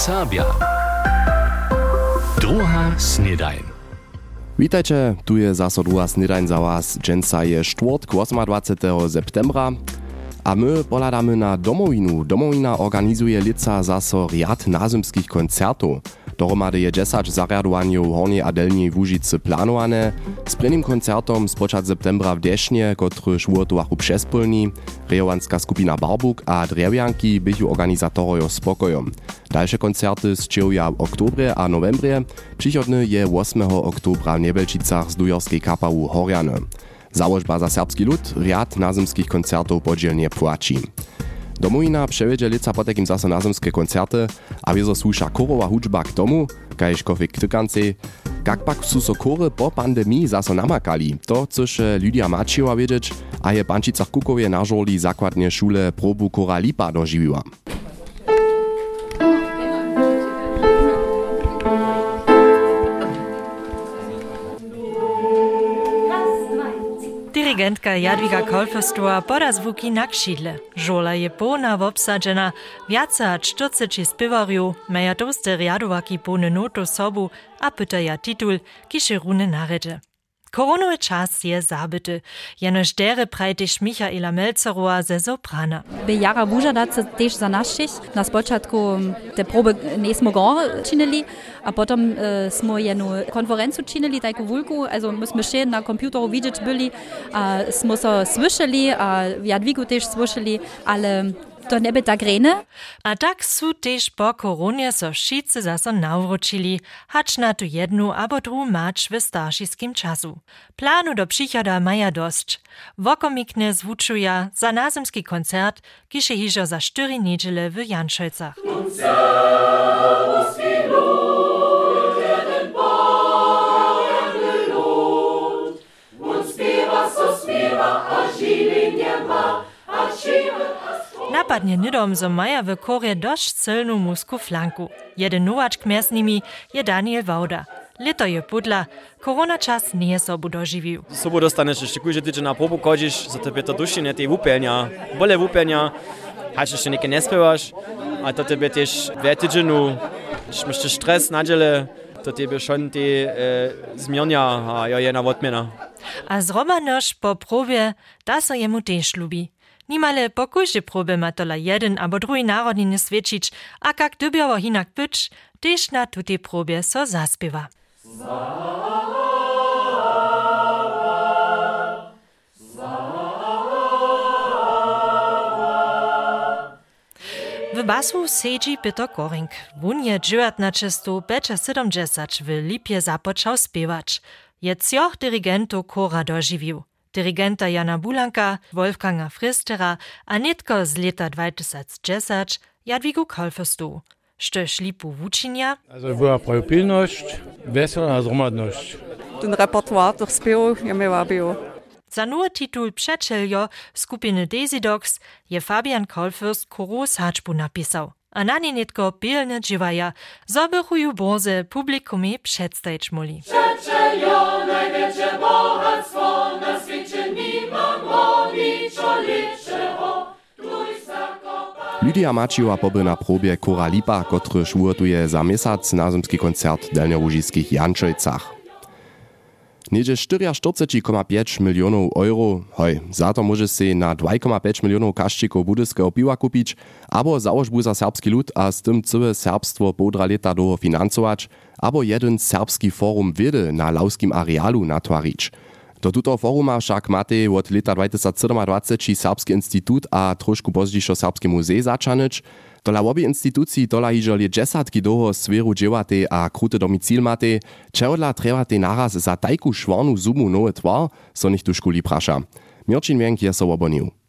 Serbia. Druga snedajn. Witajcie, tu je zaso druga snedajn za was. Dżęca je czwartk 28. septembra. A my poladamy na domowinu. Domowina organizuje lica zaso riad nazymskich koncertów. Dohromady je 10 zarjadowanjow Hornej a Delnej Łužicy planowane. Z prvnym koncertom z poczat septembra w Desznie, kotryż wurtowachu przespólni, rejowanska skupina Barbuk a Drewjanki bychu organizatorojo spokojom. Dalsze koncerty z w oktobre a novembre, przychodny je 8 oktobra w Niebelčicach z dujorskiej kapału Horjane. Założba za serbski lud riad nazymskich koncertów podzielnie płaci. Domowina przewiedzie lica potekim zase nazemskie koncerty, a wiezo słusza korowa hudźba k tomu, kaž kofik tykance, jak pak su so po pandemii zase namakali, to chceš Lydia Mačiova wiedzieć, a je Pančicach Kukowie na żoli zakładnie szule probu kora Lipa dożywiła. Dirigentka Jadwiga Kolfestua poda zvuki na kšidle. Žola je polna obsadžena, viace a 40 spivarju, meja toste riadovaki polne noto sobu a pytaja titul, kiše rune narede. Koronowy czas je zabity. Jenoż dere prajtyś Michaela Melcerova ze soprana. By jara wużadacy też za naszych. Na początku te próby nie smo gore czynili, a potem e, smo jedną konferencję czynili, taką wulku, also myśmy się na komputeru widzieć byli, a smo so słyszeli, a Jadwigu też słyszeli, ale to by tak rene. A tak su tež po koronie so wszyscy zaso nawrócili, hacz na tu jednu abo dru macz w starszyskim czasu. Planu do przychoda maja dość. Wokomikne zwuczuja za nazemski koncert, kisze hižo za Janszolcach. Napadnie nidom, zo maja w korje dość silną musku flanku. Jeden nowaczk między nimi je Daniel Wauda. Lito je pudla, korona czas nie sobu dożywił. Sobu dostaneš jeszcze kujże tydzień na probu chodzisz, za tebe to duši nie tej wupienia, bole wupienia, hač jeszcze niekie nie spiewasz, a to tebe też w tydzieniu, jeszcze stres na dziele, to tebe schon te e, zmienia, a ja je na odmiana. A zromanoż po probie, da so jemu też lubi. Nimale po kujże próby ma tola jeden albo drugi narodni nie świecić, a kak dybiowo hinak być, też na tutej próbie so zaspiewa. W basu sedzi Peter Koring. Wun je 1970 w Lipie zapoczął spiewać. Je cioch dirigentów kora dożywił. Dirigenta Jana Bulanka, Wolfganga Fristera, a netko z leta 2010 Jadwigu Kolferstu. Štož lipu wučinja? Also była propilność, wesela zromadność. Ten repertoar tych śpiewów ja miała było. Za nur titul Przeczeljo skupiny Daisy Dogs je Fabian Kolfürst koro sačbu napisał. A na nie netko pilne dživaja, zobychuju boze publikumie przedstawić muli. Przeczeljo, największe bogactwo Lydia Mačiova poby na probie Kora Lipa, kotryż wurtuje za miesiąc nazymski koncert w delniołužiskich Jančojcach. Niedzie 44,5 milionów euro, hoj, za to może się na 2,5 milionów kaszczyków budyskiego piwa kupić, albo założbu za serbski lud a z tym całe serbstwo podra leta do finansować, albo jeden serbski forum wiedy na lauskim arealu natwarić. Do tuto foruma však máte od leta 2027 Serbski institut a trošku pozdějšo Serbski muzej začanič. Dola obie instytucji dola hižo je džesatki doho sferu dževate a krute domicil mate, čehodla trebate naraz za tajku švornu zumu nowe tvar, so nich tu škuli praša. Mirčin Wenk je so obonił.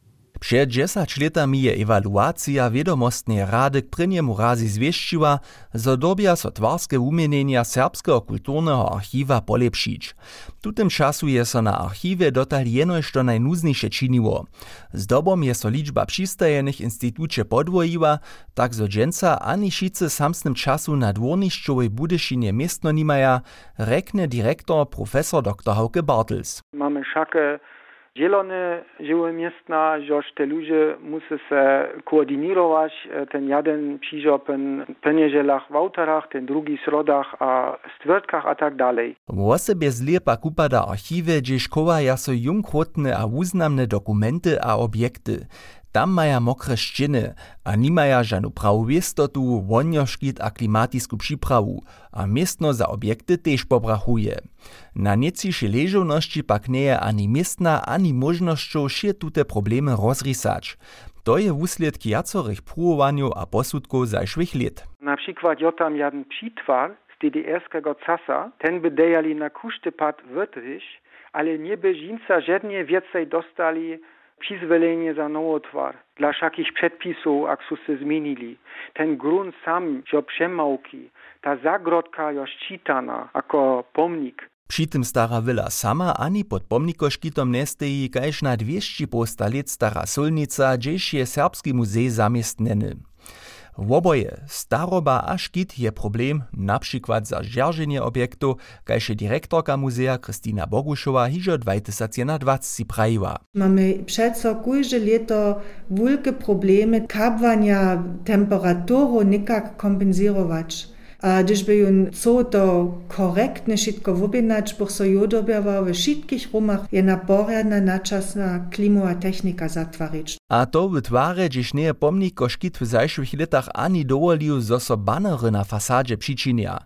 Przed 10 latami je ewaluacja wiadomostnej rady k prynjemu razi że dobia so twarskie umienienia serbskiego kulturnego archiwa polepszyć. Tu tym czasu je so na archiwie dotal jenoż to najnuzniejsze czyniło. Z dobą je so liczba przystajenych instytucie podwoiła, tak zo dżęca ani šice samsnym czasu na budyszynie miestno nimaja, rekne dyrektor profesor dr Hauke Bartels. Mamy szakę zielone żyły miestna, że te ludzie muszą się koordynować, ten jeden przyjdzie pen penieżelach w autorach, ten drugi w środach, a stwiertkach, a tak dalej. W osobie zlepa kupada archiwy, gdzie szkoła jaso jungchłotne a uznamne dokumenty a obiekty. Tam maja mokre ścieny, a nie maja żadną prawowistotu, wonioszkit a klimatisku przyprawu, a miestno za obiekty też pobrachuje. Na niecisze leżowności pak nie je ani miestna, ani możnością się tute problemy rozrysać. To je wusledk jacorych próbowaniu a posudków zajszłych lat. Na przykład jo tam jeden przitwar z DDR-skiego casa, ten by dejali na kuszty pad wytryś, ale nie by żadnie więcej dostali przyzwolenie za nowotwar dla wszelkich przepisów, jak się zmienili. Ten grunt sam, że przemałki, ta zagrodka jest czytana jako pomnik. Tym stara villa sama ani pod pomnikoškitom nesteji, kajž na 200 postalet stara solnica, gdzieś je Serbski muzej zamiestneny. W oboje, staroba a škit je problem, na przykład za zdzierżenie obiektu, kajże dyrektorka muzea Kristina Bogušova hižo 2020 prajiła. Mamy przeco kujże leto wielkie problemy kabwania temperaturu nikak kompensować. Když by jun co to korektne šitko wobinać, bo so jodobjawa we všetkich rumach je naporjadna načasna klimu a technika zatwarić. A to wytware, gdzieś nie pomnik koszkit w zajszłych latach ani dowolił, zo banery na fasadzie przyczynia.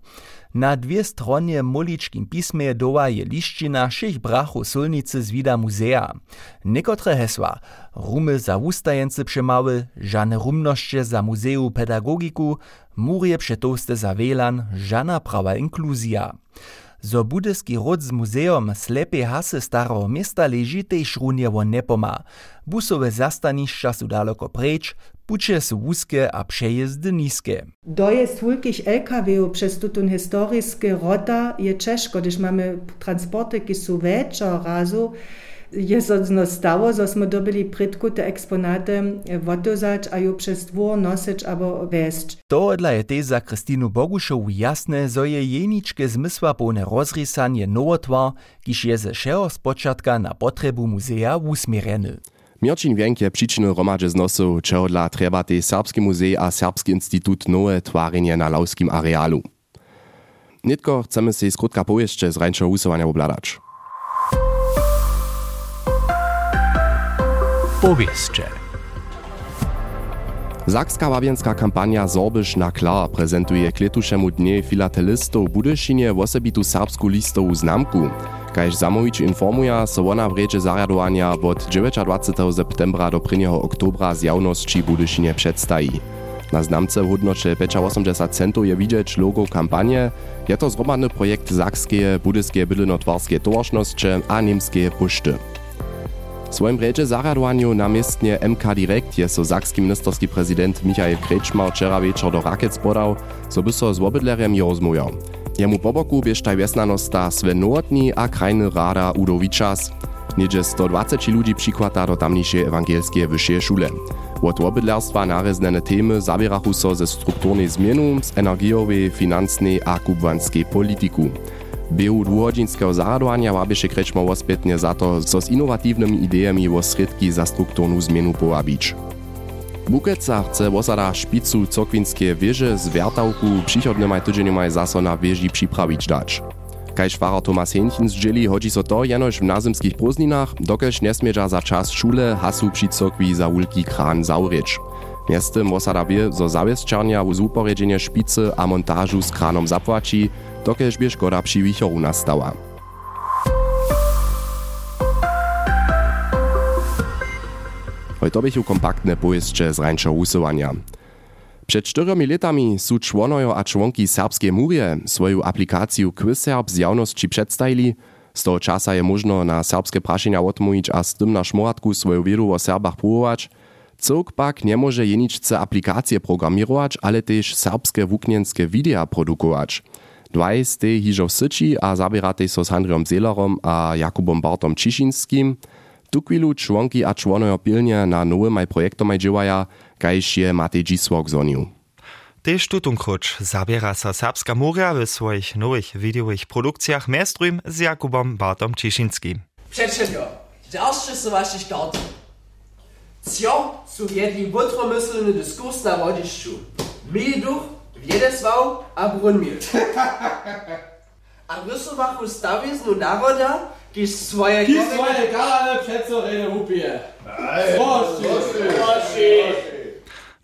Na dwie stronie moličkim pismie doła je lišćina všech brachu solnicy z vida muzea. Niekotre hesła, rumy za wustajence przemały, żane rumnoście za muzeum pedagogiku, murie przetoste za wielan, żana prawa inkluzja. Za budski rod z muzeom Slepe hase starého mesta leží tiež runevo nepomá. Busové zastanišťa sú daleko preč, puče sú úzke a przejezdy nízke. Dojezd veľkých LKW přes túto historické rota je ťažko, když máme transporty, ktoré sú väčšie razu, je no stało, że smo dobili prytku te eksponaty wotozać, a ju przez dwór nosić albo wieść. To dla je też za Krystinu Bogušovu jasne, zo je jeničke zmysła pełne rozrysanie nowotwar, kiż je ze všeho spočatka na potrebu muzea usmiereny. Mirčin Wienk je przyczyny romadže znosów, czego dla treba tej Serbski muzej a Serbski institut nowe twarzenie na lauskim arealu. Nitko chcemy się skrótka powieście z rańszego usuwania obladać. Powieście. Zakska wabienska kampania Zorbysz na klar prezentuje k letušemu dnie filatelistov Budyšinie wosebitu serbsku listovu znamku. Kaž Zamovič informuje, so ona w reče zarjadowania od 29. septembra do 1. oktobra z javnosti Budyšinie przedstawi. Na znamce w hodnocie 85 centów je widzieć logo kampanie. Je to zromadny projekt Zakskie, Budyskie Bydlenotwarskie Towarzności a Niemskie Puszty. W swoim reče zarjadowaniu na miestnie MK Direkt je so zakski ministerski prezydent Michael Krečmar wczoraj wieczór do Rakec podał, so by so z obydlerem rozmujał. Jemu po boku biež taj vesnanosta Sven Nowotny a krajny rada Udo Wiczas. Niedzie 120 ludzi przykłada do tamniejszej ewangelskie wyższej szule. Od obydlerstwa nareznene temy zabierachu so ze strukturnej zmienu, z energiowej, finansnej a kubwanskiej polityku. Biehu dwuhodzinskiego zaradowania wabieše Krečmo ospětne za to, so s inovatívnymi idejami wo sredki za strukturnu zmienu powabić. Bukeca chce osada špicu cokwinskie wieże z wiertałku przychodnymaj tydzieniomaj zaso na wieži przyprawić dać. Kajż farar Tomas Henchen zdźeli hodzi so to jenož w nazymskich prózdninach, dokelž nesmiedza za czas szule hasu przy cokwi za kran zaurycz. Miestem osada wie, zo zawiesčarnia w zuporedzenie szpicy a montażu z kranom zapłaci, dokelž by škoda przy wichoru nastała. Hojto bychu kompaktne pojeszcze z rańszego usuwania. Przed czteremi latami su członojo a członki serbskie murie swoją aplikację QuizSerb z javnosti przedstawili. Z toho czasa je można na serbskie praszenia odmówić a z tym na szmoratku swoją wiedu o Serbach próbować. Cyrk pak nie może jeniczce aplikacje programirować, ale też serbskie wuknienskie wideo produkować. Dwaj z tej hižo w Syci a zabierate so z Andriom Zelerom a Jakubom Bartom Čišinskim. Tukwilu członki a członojo pilnie na nowym projektomaj dziewaja, kajż je Matej Dzisłok zonił. Tež tutun kruč zabiera sa Serbska Muria w swoich nowych wideowych produkcjach mestrujm z Jakubom Bartom Čišinskim. Przed wszystko Dalsze są wasze starty. Cio su jedli wytromyslny dyskurs na rodziszczu. Duch, wiedeswał, a brunmiel. A rysowachu stawiznu naroda, kiż swoje... Kiż swoje galane przed co rejne upije. Proszę, proszę.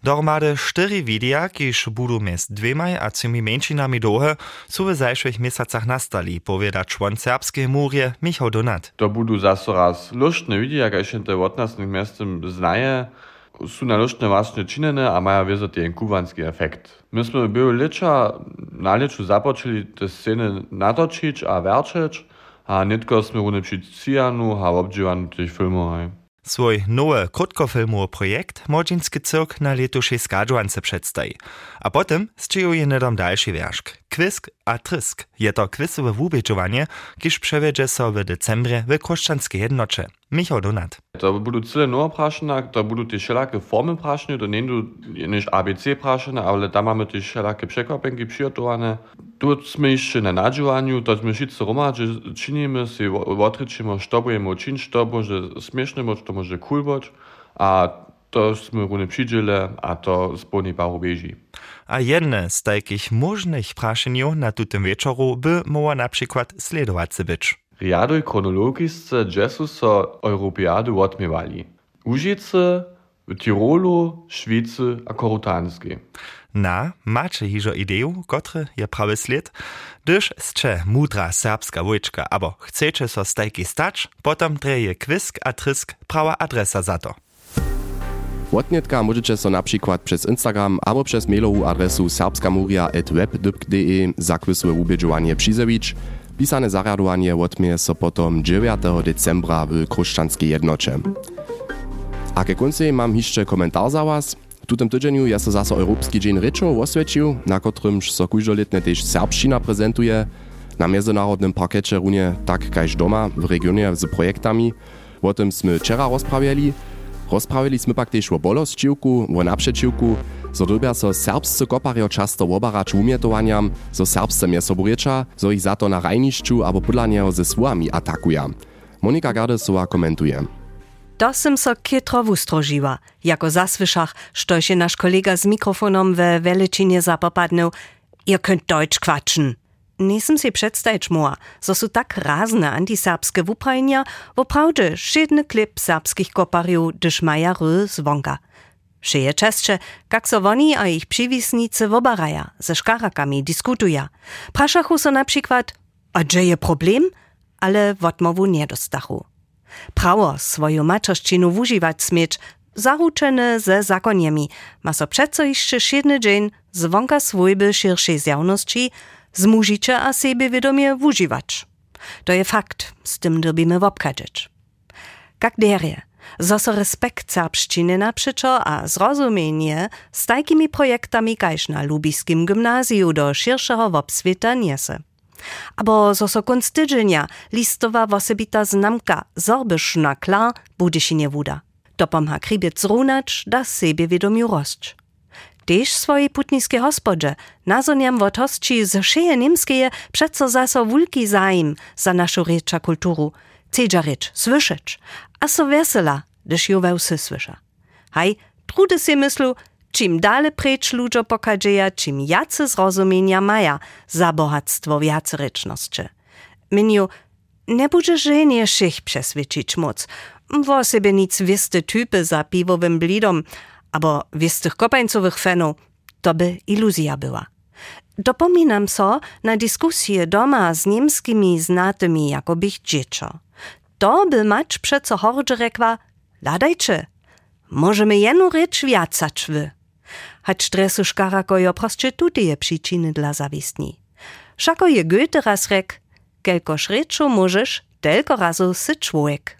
Dohromady cztery widea, kiż budu mez dwemaj a cymi męczynami dohe, su w zajszych miesacach nastali, powieda człon serbskiej murie Michał Donat. To budu zaso raz luštne widea, kaž te od nas miestem znaje, su na luštne właśnie činene, a maja wierzać ten kubanski efekt. Myśmy były licza na liczu zapoczęli te sceny natočić a werčeć, a nitko sme rune przy cijanu a obdziwanu tych filmów. Swój nowy krótkofilmowy projekt Młodzieński cyrk na letuszej skadżuance przedstawi. A potem zczyjuje nedom dalszy wierszk. Kwisk a trysk. Je to kwisowe wubieżowanie, kiż przewiedzie so w decembrze w Koszczanskie jednocze. Michał Donat. To budu cyle nowe prašenia, to budu te wszelakie formy prašenia, to nie niż ABC prašenia, ale tam mamy też wszelakie przekwapenki przygotowane. Tu sme jeszcze na nadziewaniu, to sme wszyscy romadzi czynimy, się odryczymy, co będziemy uczynić, to może śmieszne być, to może cool być, a to sme rune przydziele, a to spolni paru bieži. A jedne z takich możnych prašeniów na tym wieczoru by mogła na przykład sledować być. Riadoj chronologisce dżesu so Europeady odmiewali. Užice, w Tirolu, Szwicy a Korutanskiej. Na, macie hižo ideju, kotre je prawy sled, gdyż scze mudra serbska wojczka, abo chcecie so stajki stać, potem treje kwisk a trysk prawa adresa za to. Wotnietka możecie so na przykład przez Instagram albo przez mailową adresu serbskamuria.web.de za kwisowe ubieżowanie przyzewić. Pisane zariadowanie odmie so potom 9. decembra w Kruszczanskiej jednocze. A ke końcu mam jeszcze komentar za was. W tym tydzieniu jest so zase Europski Dzień Ryczo oswiecił, na którymż so kujżoletnie też serbszczyna prezentuje. Na międzynarodnym parkecie runie tak kaž doma w regionie z projektami. O tym sme wczoraj rozprawiali. Rozprawili sme pak też o bolosćiwku, o naprzeciwku, dobia so serbscy kopario často obarać umietowaniam, so serbsce mieso buriecza, so ich za to na rajnišću abo podla nieho ze słami atakuja. Monika Gardesova komentuje. To sem so kitro wustrožiła, jako zasłyszach, što się nasz kolega z mikrofonom we veličinie zapopadnął, ihr könnt Deutsch quatschen. Nisem si przedstawić moa, so su tak razne antiserbskie wuprajnia, wo prawdzie szedny klip serbskich kopariów, dyż maja ry zwonka. Szeje czescze, jak so a ich przywisnicy wobaraja, ze szkarakami diskutuja. Praszachu so na przykład, a gdzie je problem? Ale wotmowu nie dostachu. Prawo swoją maczorszczynu wużywać smieć, zaruczene ze zakoniemi, ma so przeco jeszcze szedny dzień zwonka swojby szirszej zjawności, zmužiće a sebevědomie wužiwać. To je fakt, z tym dobimy wobkadzieć. Derje, zo so respekt serbszczyny naprzeczo a zrozumienie z takimi projektami kaž na Lubiskim gymnazju do širšeho wobsvita niese. Abo zo so kunst tydzienia listowa wosebita znamka zorbyszna klar bude się nie wuda. Dopomha kribiec zrunacz da sebevědomiu rosć. Tež swojej putniskiej hospodzie nazoniam wot hostči z šeje niemskeje přeco zaso wulki zaim za našu kulturu, cedža reč słyšeć, a so vesela, gdyż ju wełsy słysza. Haj, trudy si myslu, czym dalej precz ludzo pokadzieja, czym jacy zrozumienia maja za bohactwo wiaceryczności. Miniu, nie bude żenie szych przeswyczyć moc, wo sobie nic wiste typy za piwowym blidom, aber wiesz tych kopańcowych fenów, to by iluzja była. Dopominam so na dyskusję doma z niemskimi znatymi jako bych dziecko. To by mać przeco hordzie rekła, ladajcie, możemy jenu rycz wiacać wy. Hać stresu szkarako jo prostytutyje przyczyny dla zawistni. Szako je Goethe raz rek, kelkoż ryczu możesz, telko razu sy człowiek.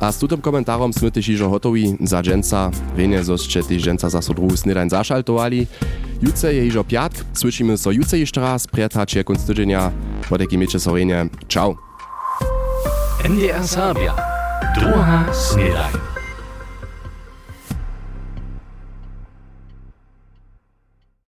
A z tutym komentarom sme też iżo hotowi za dżęca, wienie zoście też dżęca za so drugi snydań zaszaltowali. Jutce je iżo piatk, słyszymy so jutce jeszcze raz, przyjatać je kunst tydzienia. Podeki miecie sorenie. Ciao. NDR Sabia. Droha Snedain.